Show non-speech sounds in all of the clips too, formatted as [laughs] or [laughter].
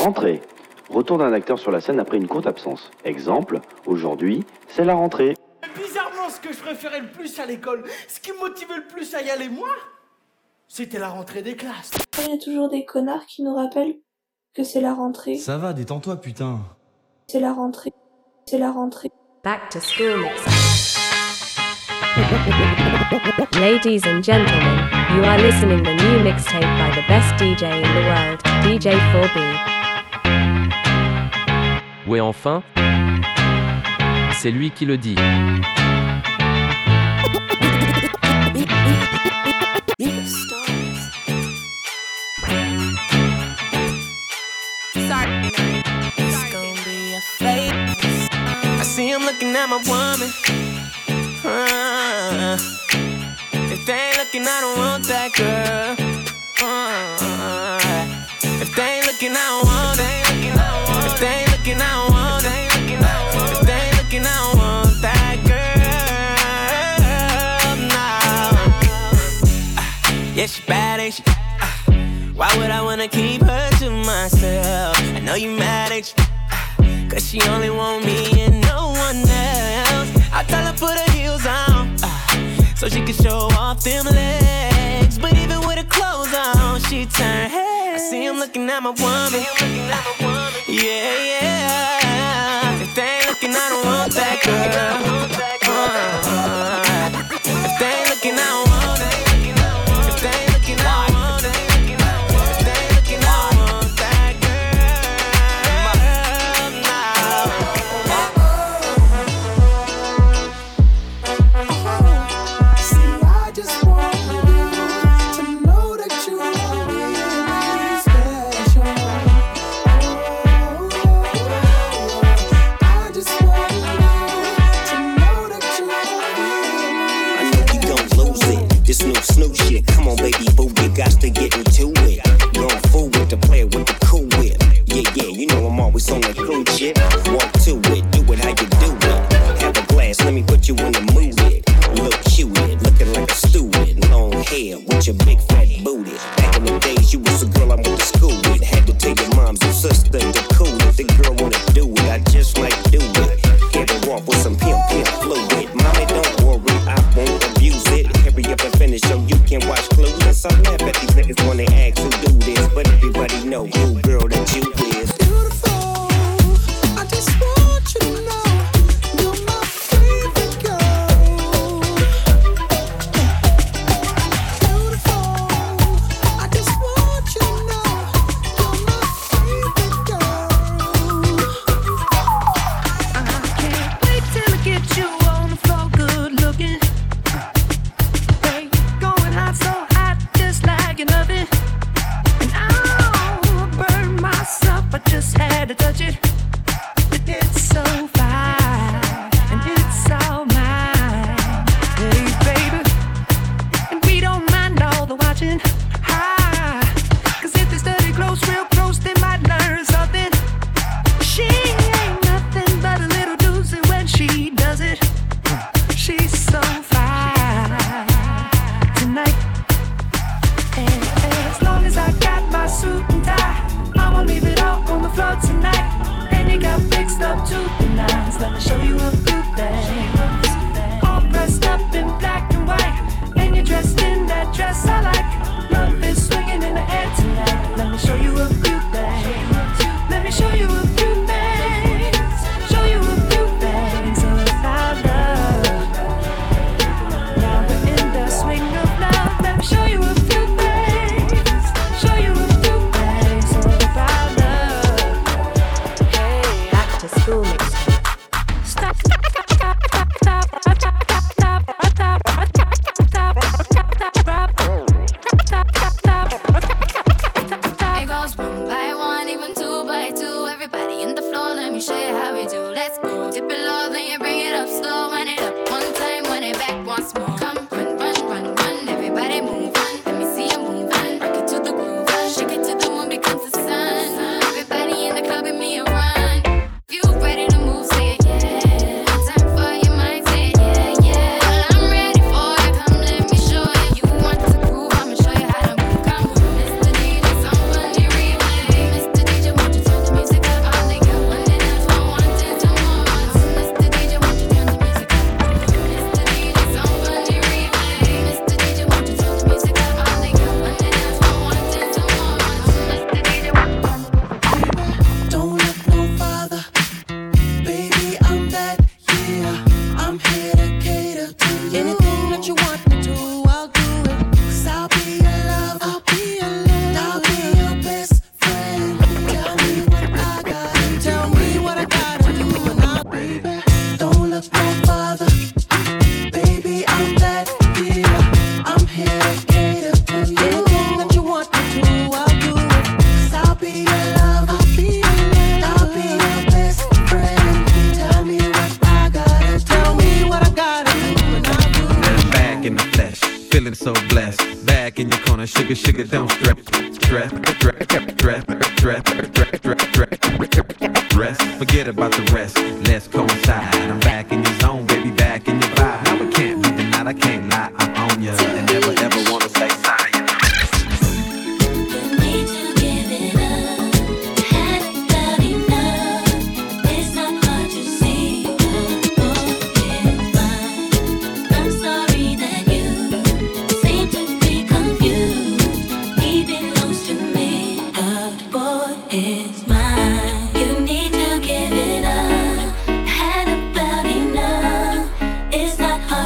Rentrée. Retour d'un acteur sur la scène après une courte absence. Exemple, aujourd'hui, c'est la rentrée. Bizarrement, ce que je préférais le plus à l'école, ce qui me motivait le plus à y aller, moi, c'était la rentrée des classes. Il y a toujours des connards qui nous rappellent que c'est la rentrée. Ça va, détends-toi, putain. C'est la rentrée. C'est la rentrée. Back to school. [laughs] Ladies and gentlemen, you are listening the new mixtape by the best DJ in the world, DJ 4B. Ouais enfin, c'est lui qui le dit. looking at my woman. Uh, if they ain't looking, I don't want that girl. yeah, she bad, ain't she? Uh, why would I wanna keep her to myself? I know you mad, ain't you? Uh, Cause she only want me and no one else. I tell her put her heels on, uh, so she can show off them legs. But even with her clothes on, she turn heads. I see him looking at my woman. Yeah, yeah. If they ain't looking, I don't want that girl. Uh,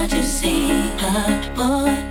what you see, a boy?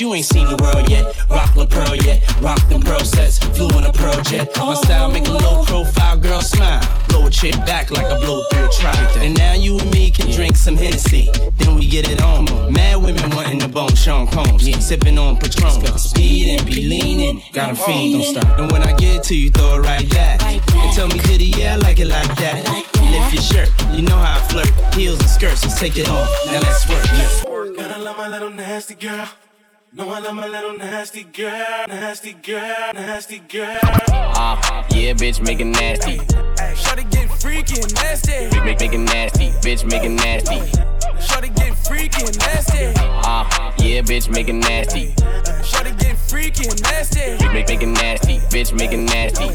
you ain't seen the world yet. Rock the Pearl yet, rock them pearl sets. Flew in a pearl jet. My style make a low profile girl smile. Blow a chick back like I blow through a trot. And now you and me can drink some Hennessy. Then we get it on. Mad women wanting the bone, Sean Combs. Yeah. Sipping on Patron. Speeding, be leaning. Got a fiend, don't stop. And when I get to you, throw it right back. And tell me, did he? Yeah, I like it like that. Lift your shirt, you know how I flirt. Heels and skirts, let's take it off. Now let's work. Let's work. Gotta love my little nasty girl. Knowing I'm a little nasty girl, nasty girl, nasty girl. Ah, yeah, bitch, make it nasty. Shorty get freaky nasty. Make, make it nasty. Bitch, make it nasty. Shorty get freaky nasty. Ah, yeah, bitch, make it nasty. Shorty get freaky nasty. Make, make it nasty. Bitch, make it nasty.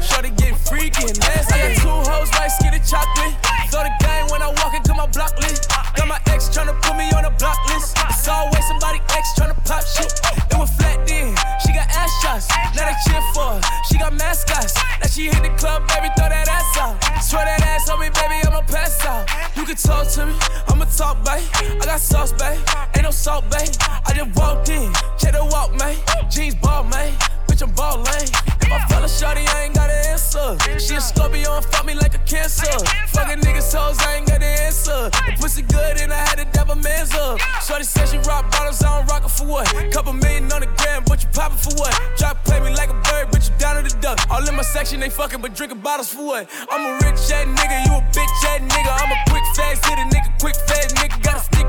Shorty get freaking ass, I got two hoes, white skin chocolate. Throw the game when I walk into my block list. Got my ex tryna put me on a block list. It's always somebody ex tryna pop shit. It was flat then, she got ass shots. Now they cheer for her, she got mascots. Now she hit the club, baby, throw that ass out. Throw that ass on me, baby, I'ma pass out. You can talk to me, I'ma talk, babe. I got sauce, babe, ain't no salt, babe. I just walked in, check the walk, man. Jeans ball, man bitch, I'm ballin'. my I fell shawty, I ain't got an answer. She a Scorpio and fuck me like a cancer. Fuckin' niggas hoes, I ain't got an answer. The pussy good and I had to dab a man's up. Shorty said she rock bottles, I don't rock it for what? Couple million on the gram, but you poppin' for what? Drop play me like a bird, bitch, you down to the duck. All in my section, they fuckin' but drinkin' bottles for what? I'm a rich ass nigga, you a bitch ass nigga. I'm a quick fast hit a nigga, quick fast nigga. Got a stick,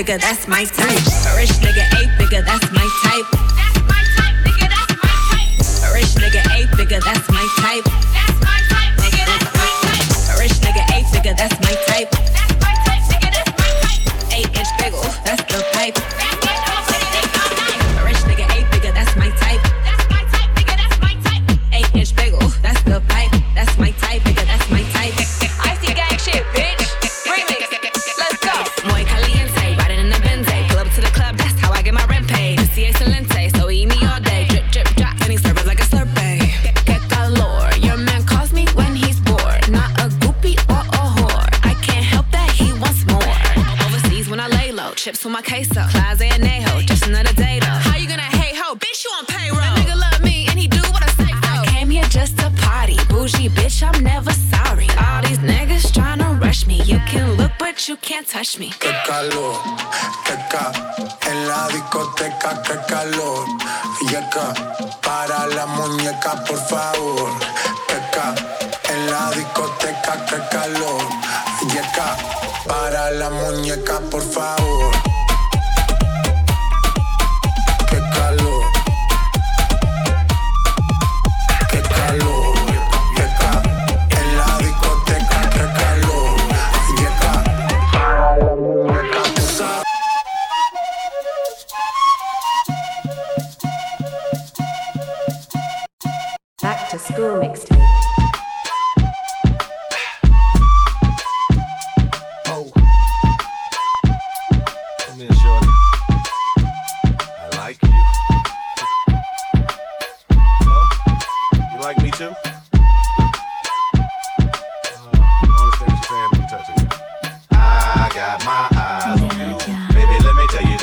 figure, that's my type. malo.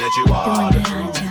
that you are.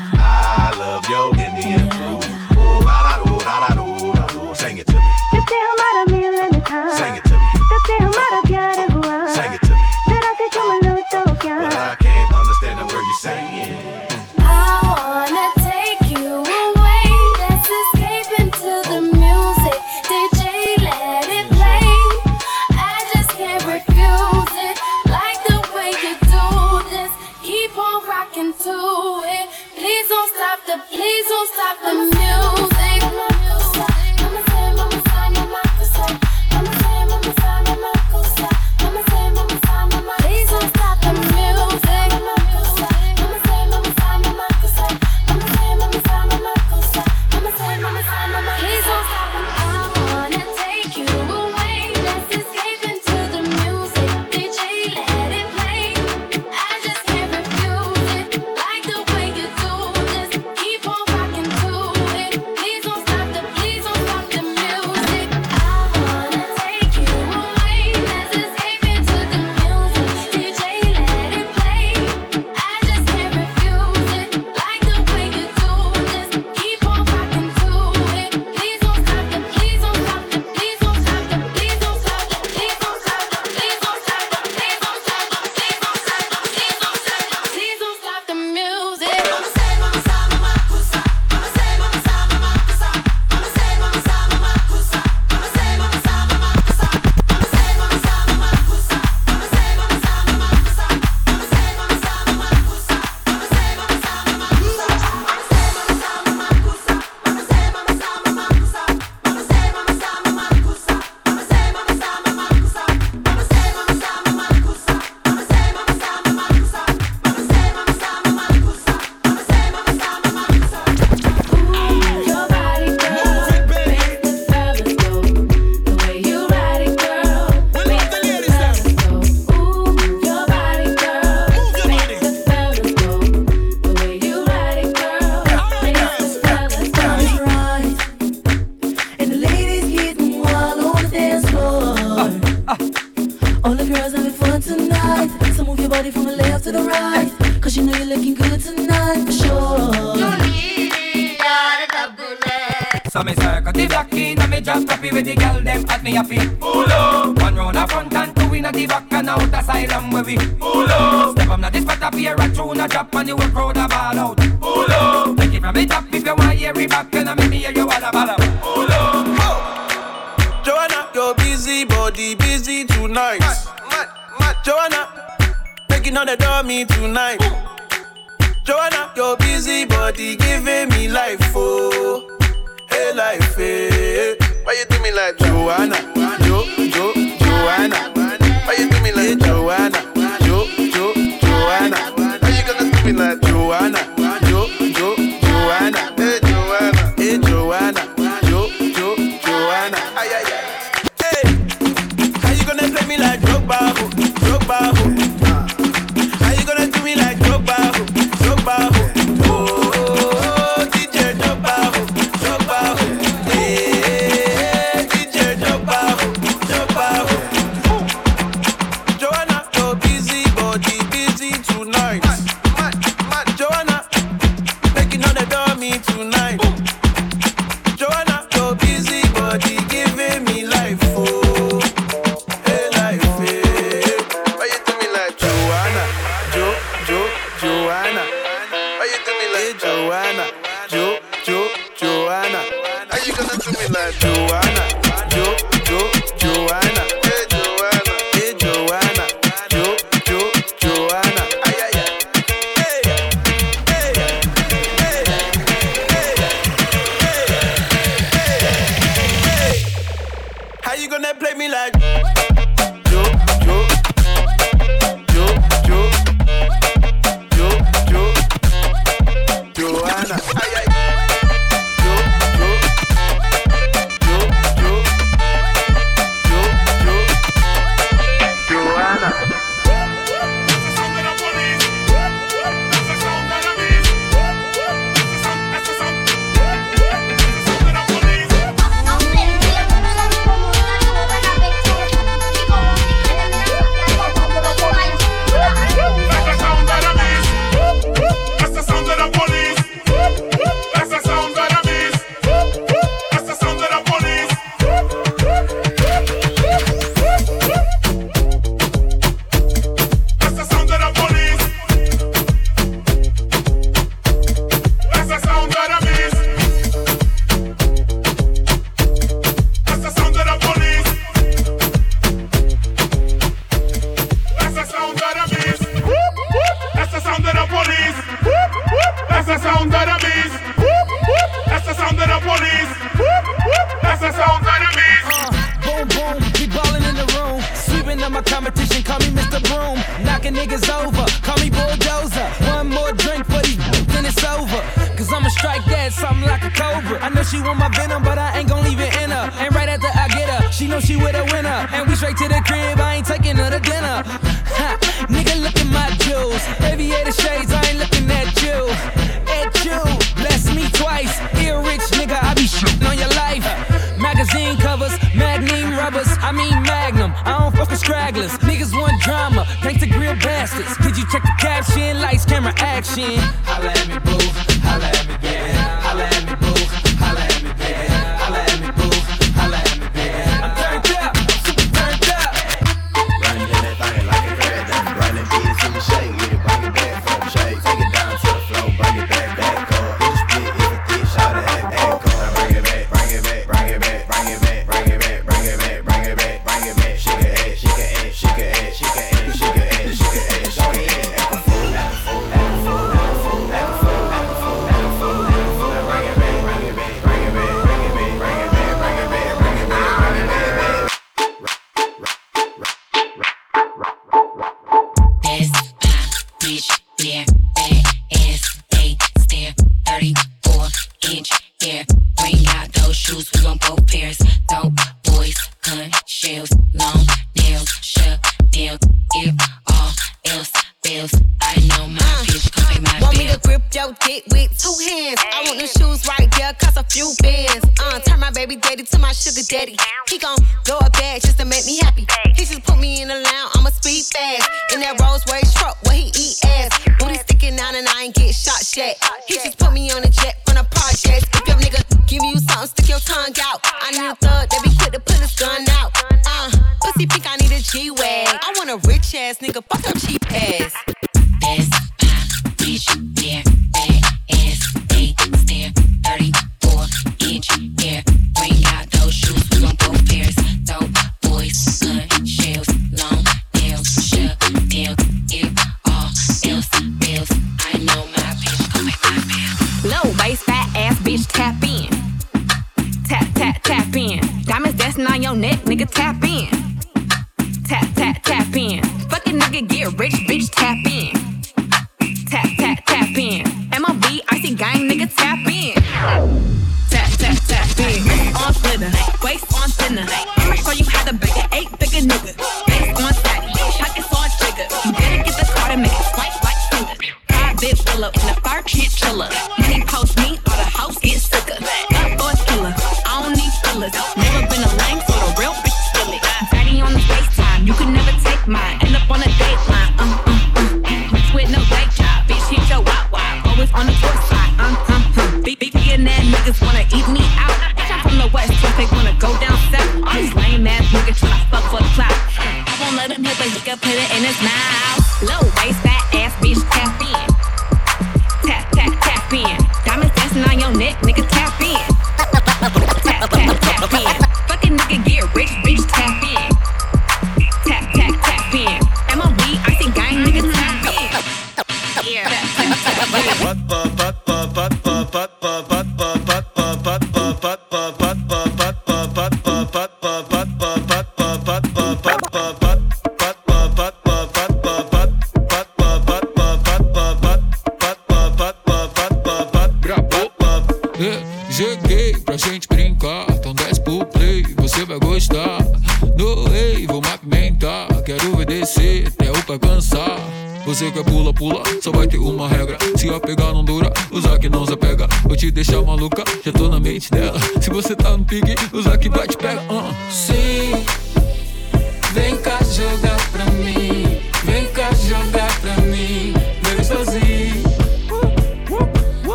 Vem cá jogar pra mim, vem cá jogar pra mim, meu esposinho.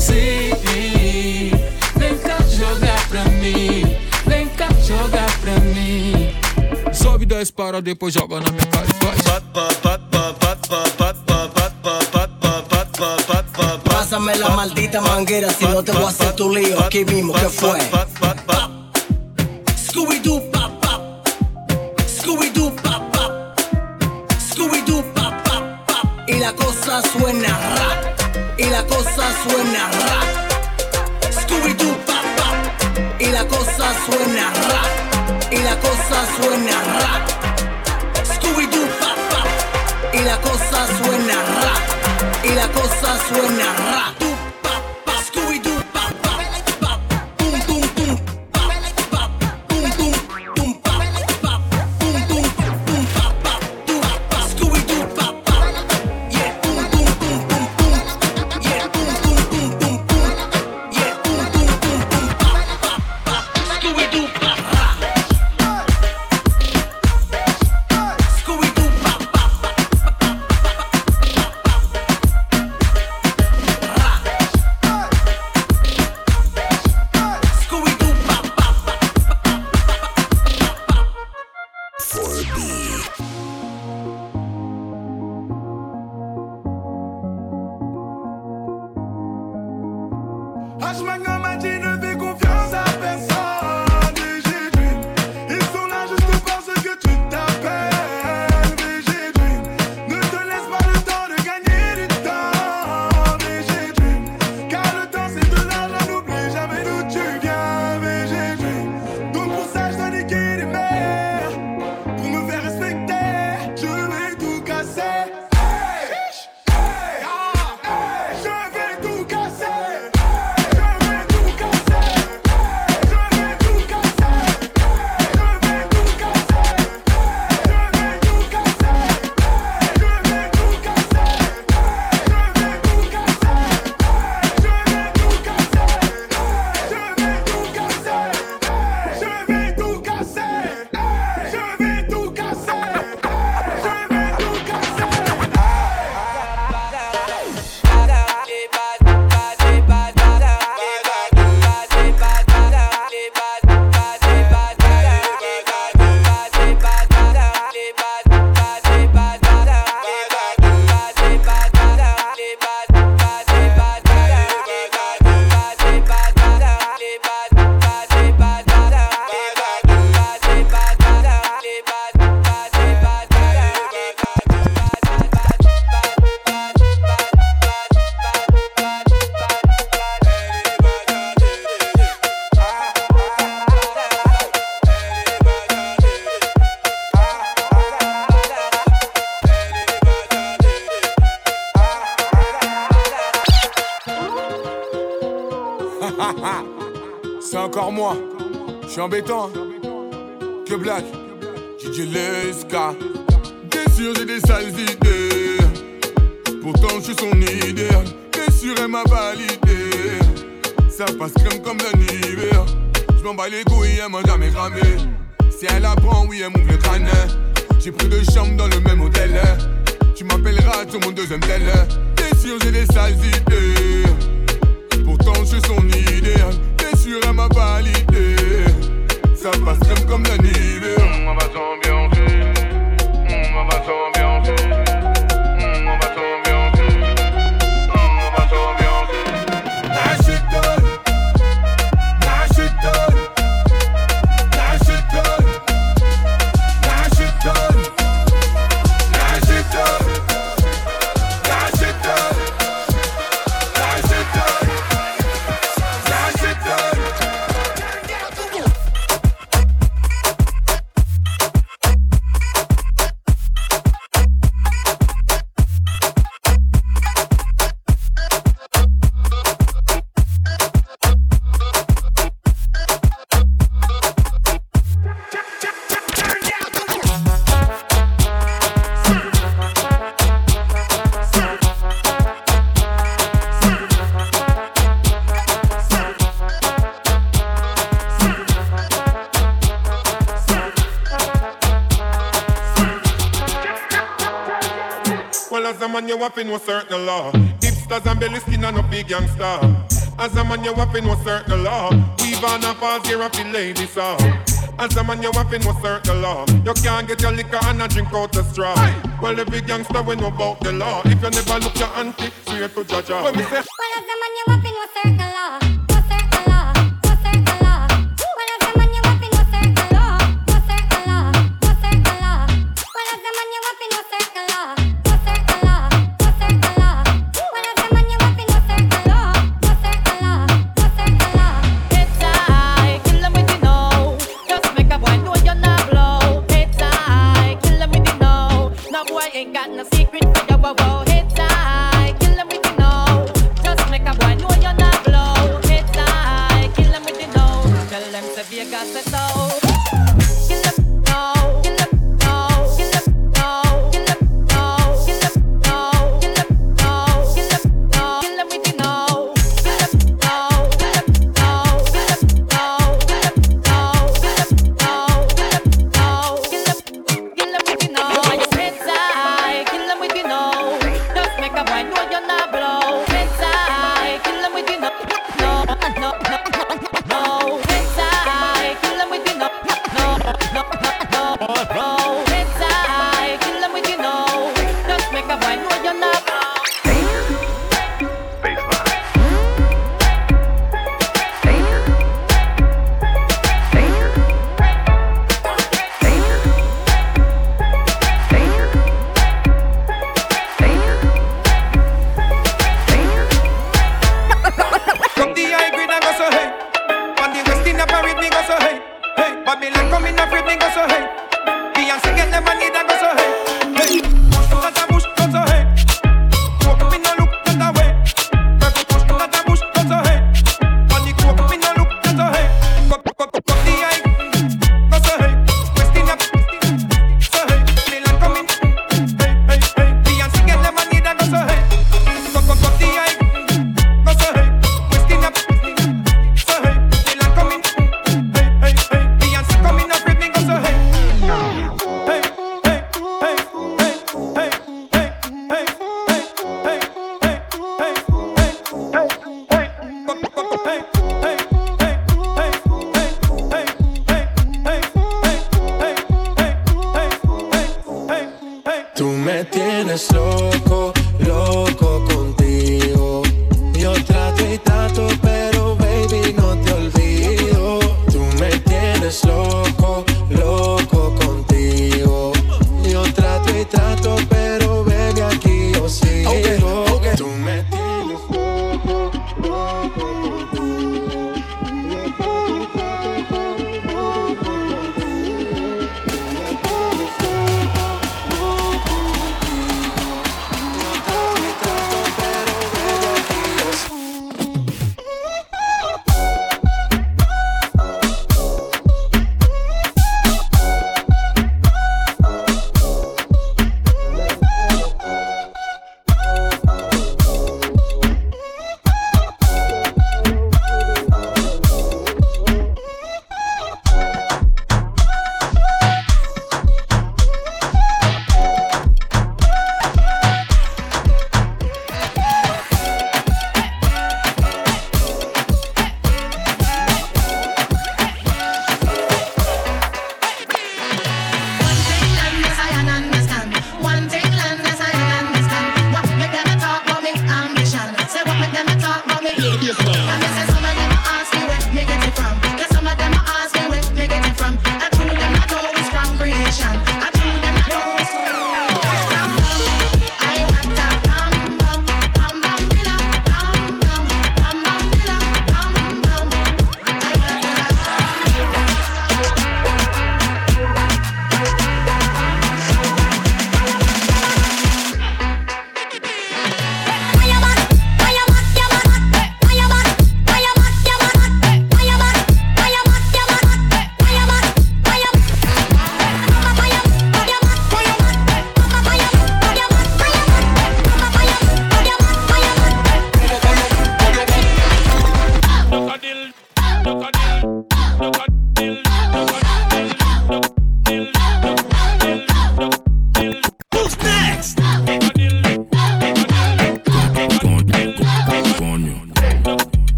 Sim, vem cá jogar pra mim, vem cá jogar pra mim. Sobe 10 para depois joga na minha cara e faz. Pásame la maldita manguera, si no te voy a hacer tu lío aquí mismo, que fue? [laughs] C'est encore moi, je suis embêtant. Hein. Que blague, DJ Leska. Bien sûr, j'ai des sales idées. Pourtant, je suis son idéal. Bien sûr, elle m'a validé. Ça passe crème comme d'un hiver. Je m'en bats les couilles, elle m'a jamais cramé. Si elle apprend, oui, elle m'ouvre le crâne. J'ai pris deux chambres dans le même hôtel. Tu m'appelleras sur mon deuxième tel. Bien sûr, j'ai des sales idées. Pourtant je suis son idéal T'es sûr elle m'a validé. Ça passe crème comme la On va As a man, you weapon no certain law. Hipsters and belly skin and no big gangster. As a man, you weapon no certain law. We've on a false here of the lady saw. As a man, you weapon no certain law. You can't get your liquor and a drink out the straw. Aye. Well, the big gangster, we know about the law. If you never look your auntie, straight to judge her. Well, as a man, you weapon no certain law.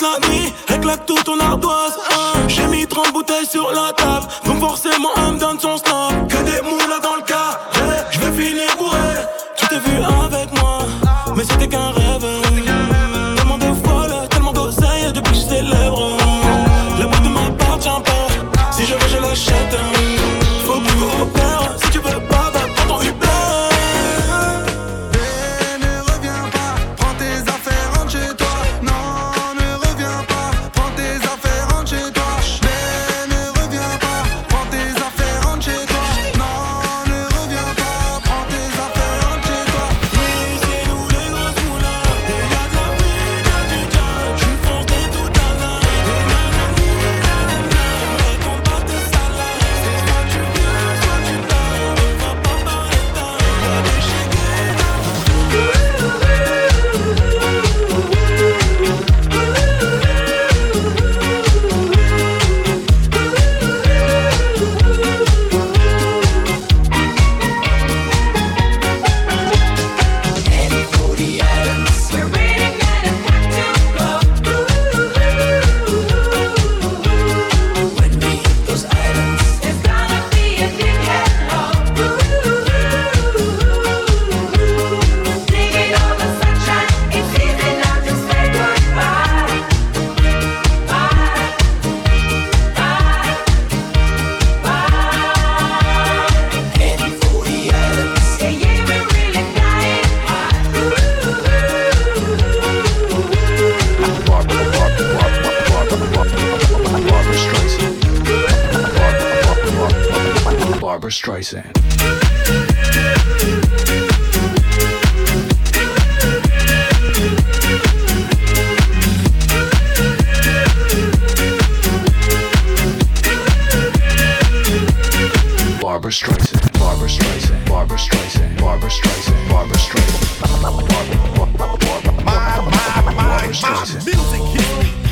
toute la nuit, éclate tout ton ardoise. Hein. J'ai mis 30 bouteilles sur la table, donc forcément un me donne son snap. Que des moulas dans le cas, eh. je vais finir bourré. Tu t'es vu avec moi, mais c'était qu'un rêve. Barbara Streisand. Barbara Streisand, Barbara Streisand, Barbara Streisand, Barbara Streisand, Barbara Streisand, Streisand. My, my, my, my, my music history.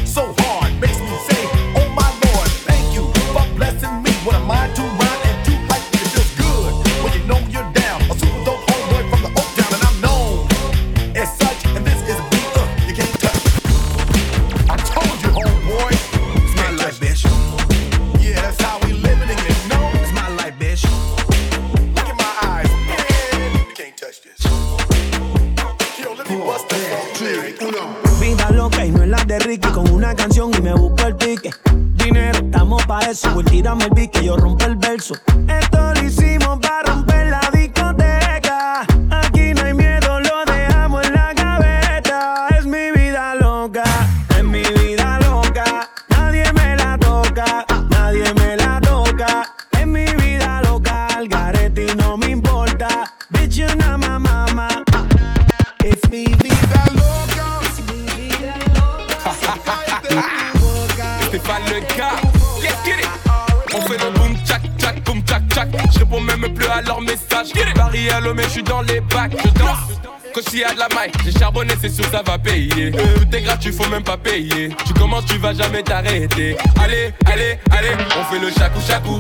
C'est sûr ça va payer. Tout est gratuit, faut même pas payer. Tu commences, tu vas jamais t'arrêter. Allez, allez, allez, on fait le chacou chacou.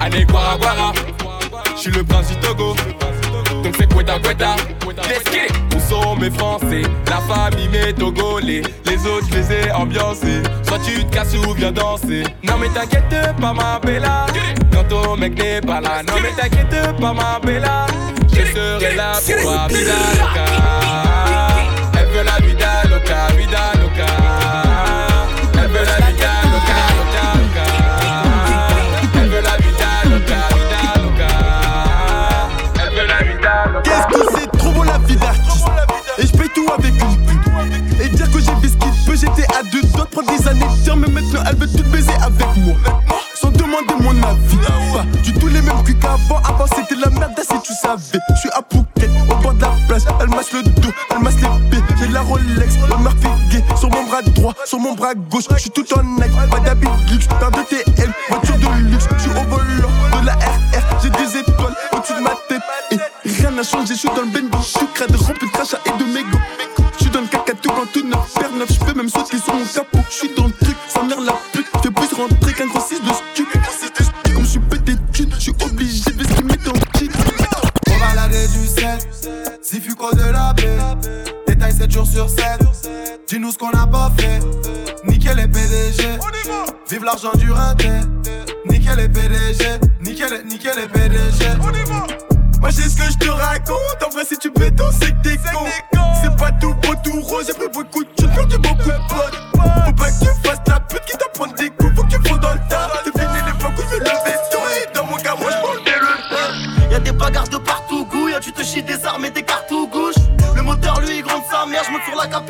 Allez, guara guara. Je suis le prince du Togo. Donc c'est Quetta Quetta. Let's get. Où sont mes Français La famille mes Togolais. Les autres, je les ai ambiancés. Soit tu te casses ou viens danser. Non mais t'inquiète pas ma bella. Quand ton mec n'est pas là. Non mais t'inquiète pas ma bella. Je serai là pour. Elle veut la vida loca, vida loca. Elle veut la vida loca, loca, loca. Elle veut la vida loca, vida loca. Elle veut la vida loca. Qu'est-ce que c'est? Trop beau la vie d'artiste Et je paye tout avec une pute Et dire que j'ai fait ce qu'il peut J'étais à deux doigts de prendre des années de Mais maintenant elle veut tout baiser avec moi Sans demander mon avis. Pas du tout les mêmes culs qu'avant. Avant c'était la merde si tu savais. Je suis à Phuket au bord de la plage. Elle masse le dos, elle masse les pieds. J'ai la Rolex, le gay. Sur mon bras droit, sur mon bras gauche. Je suis tout en Nike, pas d'habit luxe. Paire de TM, voiture de luxe. Je suis au volant de la RR J'ai des étoiles au-dessus de ma tête. Et rien n'a changé, je suis dans le bendo Je suis crade, rempli de crachats et de mégots. Je suis dans le caca tout quand tout neuf Père neuf, je peux même sauter sur mon capot. Je suis dans le truc, 7 jours sur 7. Dis-nous ce qu'on a pas fait. Nickel les PDG. Vive l'argent du rinté. Nickel les PDG. Nickel, nickel les PDG. Moi j'ai ce que je te raconte. En vrai, si tu béton, c'est que t'es con. C'est pas tout beau, tout rose. J'ai pris beaucoup de thunes, perdu beaucoup de potes. Faut pas que tu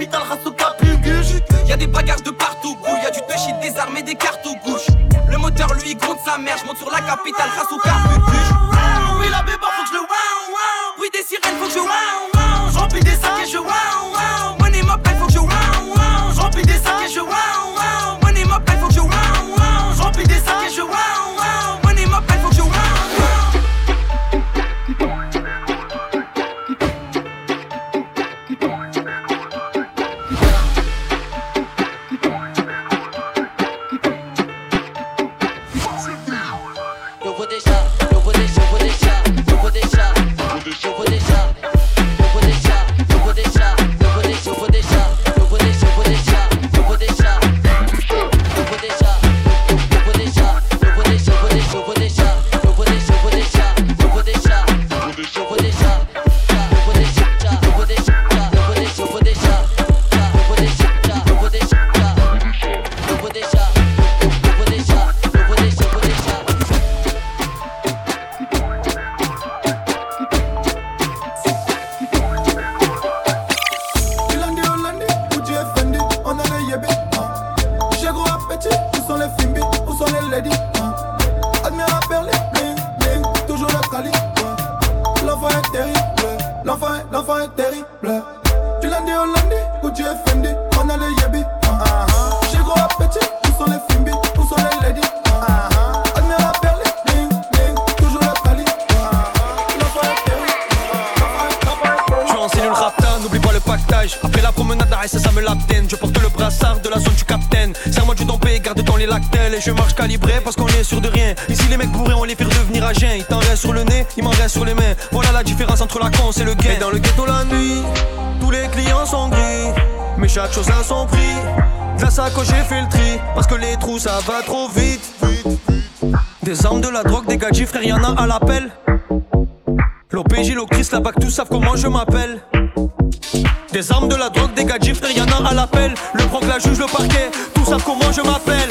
capitale, race au capuguche. Y'a des bagarres de partout, bouille, y'a du touchy, des armes et des cartes aux gauche. Le moteur lui gronde sa mère, je monte sur la capitale, grâce où sont les Fimbi, où sont les ladies hein. Admire Berlin, bling, bling, toujours le cali. L'enfant est terrible, l'enfant est, l'enfant est terrible. Du lundi au lundi, Gucci et Fendi, on a yébis. hein. J'ai gros appétit, où sont les Fimbi, où sont les ladies. Admire Berlin, bling, bling, toujours le cali. L'enfant est terrible, l'enfant est, terrible. Je suis en cellule rapta, n'oublie pas le pactage. Après la promenade ça, ça me l'abdène. Je porte le brassard de la zone du les lactelles. Et je marche calibré parce qu'on est sûr de rien. Ici, les mecs bourrés, on les fait redevenir à jeun. Il t'en reste sur le nez, il m'en reste sur les mains. Voilà la différence entre la con et le gain. Et dans le ghetto la nuit, tous les clients sont gris. Mais chaque chose a son prix. De la sacoche, j'ai fait le tri. Parce que les trous, ça va trop vite. Des armes, de la drogue, des gadgets, frère, y'en a à l'appel. L'OPJ, l'Ocris, la BAC, tous savent comment je m'appelle. Des armes, de la drogue, des gadgets, frère, y'en a à l'appel. Le proc, la juge, le parquet, tout ça comment je m'appelle.